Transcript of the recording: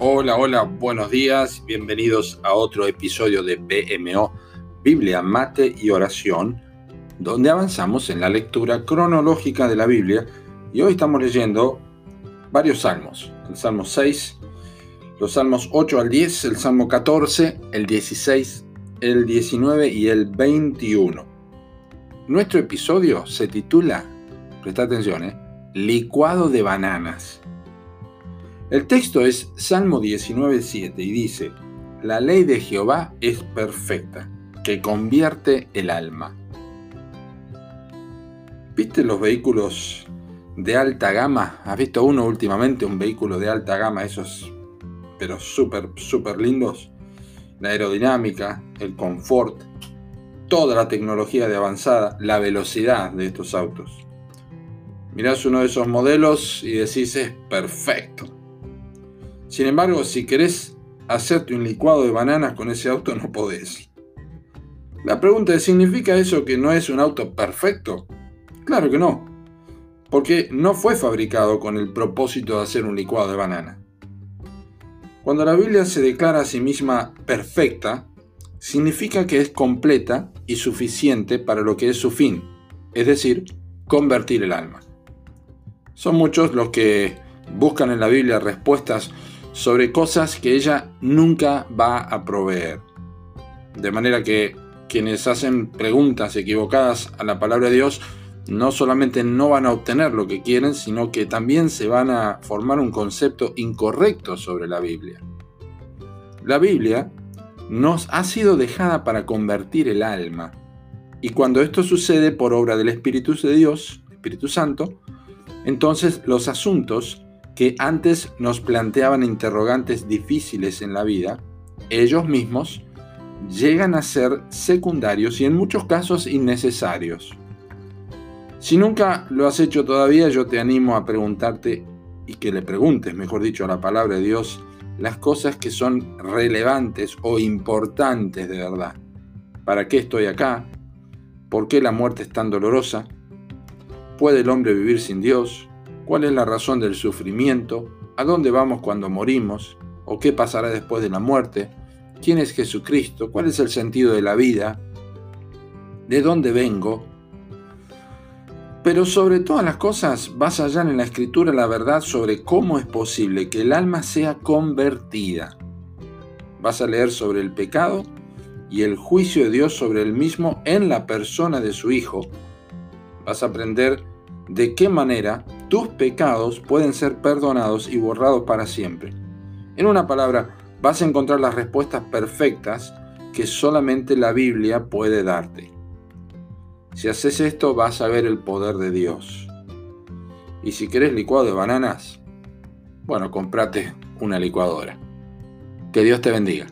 Hola, hola, buenos días, bienvenidos a otro episodio de BMO, Biblia, Mate y Oración, donde avanzamos en la lectura cronológica de la Biblia y hoy estamos leyendo varios salmos, el Salmo 6, los Salmos 8 al 10, el Salmo 14, el 16, el 19 y el 21. Nuestro episodio se titula, presta atención, ¿eh? Licuado de bananas. El texto es Salmo 19.7 y dice, La ley de Jehová es perfecta, que convierte el alma. ¿Viste los vehículos de alta gama? ¿Has visto uno últimamente, un vehículo de alta gama, esos, pero súper, súper lindos? La aerodinámica, el confort, toda la tecnología de avanzada, la velocidad de estos autos. Mirás uno de esos modelos y decís es perfecto sin embargo, si querés hacerte un licuado de bananas con ese auto, no podés. La pregunta es, ¿significa eso que no es un auto perfecto? Claro que no, porque no fue fabricado con el propósito de hacer un licuado de banana. Cuando la Biblia se declara a sí misma perfecta, significa que es completa y suficiente para lo que es su fin, es decir, convertir el alma. Son muchos los que buscan en la Biblia respuestas sobre cosas que ella nunca va a proveer. De manera que quienes hacen preguntas equivocadas a la palabra de Dios no solamente no van a obtener lo que quieren, sino que también se van a formar un concepto incorrecto sobre la Biblia. La Biblia nos ha sido dejada para convertir el alma. Y cuando esto sucede por obra del Espíritu de Dios, Espíritu Santo, entonces los asuntos que antes nos planteaban interrogantes difíciles en la vida, ellos mismos llegan a ser secundarios y en muchos casos innecesarios. Si nunca lo has hecho todavía, yo te animo a preguntarte y que le preguntes, mejor dicho, a la palabra de Dios, las cosas que son relevantes o importantes de verdad. ¿Para qué estoy acá? ¿Por qué la muerte es tan dolorosa? ¿Puede el hombre vivir sin Dios? Cuál es la razón del sufrimiento, a dónde vamos cuando morimos, o qué pasará después de la muerte, quién es Jesucristo, cuál es el sentido de la vida, de dónde vengo. Pero sobre todas las cosas vas a hallar en la escritura la verdad sobre cómo es posible que el alma sea convertida. Vas a leer sobre el pecado y el juicio de Dios sobre el mismo en la persona de su Hijo. Vas a aprender de qué manera tus pecados pueden ser perdonados y borrados para siempre. En una palabra, vas a encontrar las respuestas perfectas que solamente la Biblia puede darte. Si haces esto, vas a ver el poder de Dios. Y si querés licuado de bananas, bueno, comprate una licuadora. Que Dios te bendiga.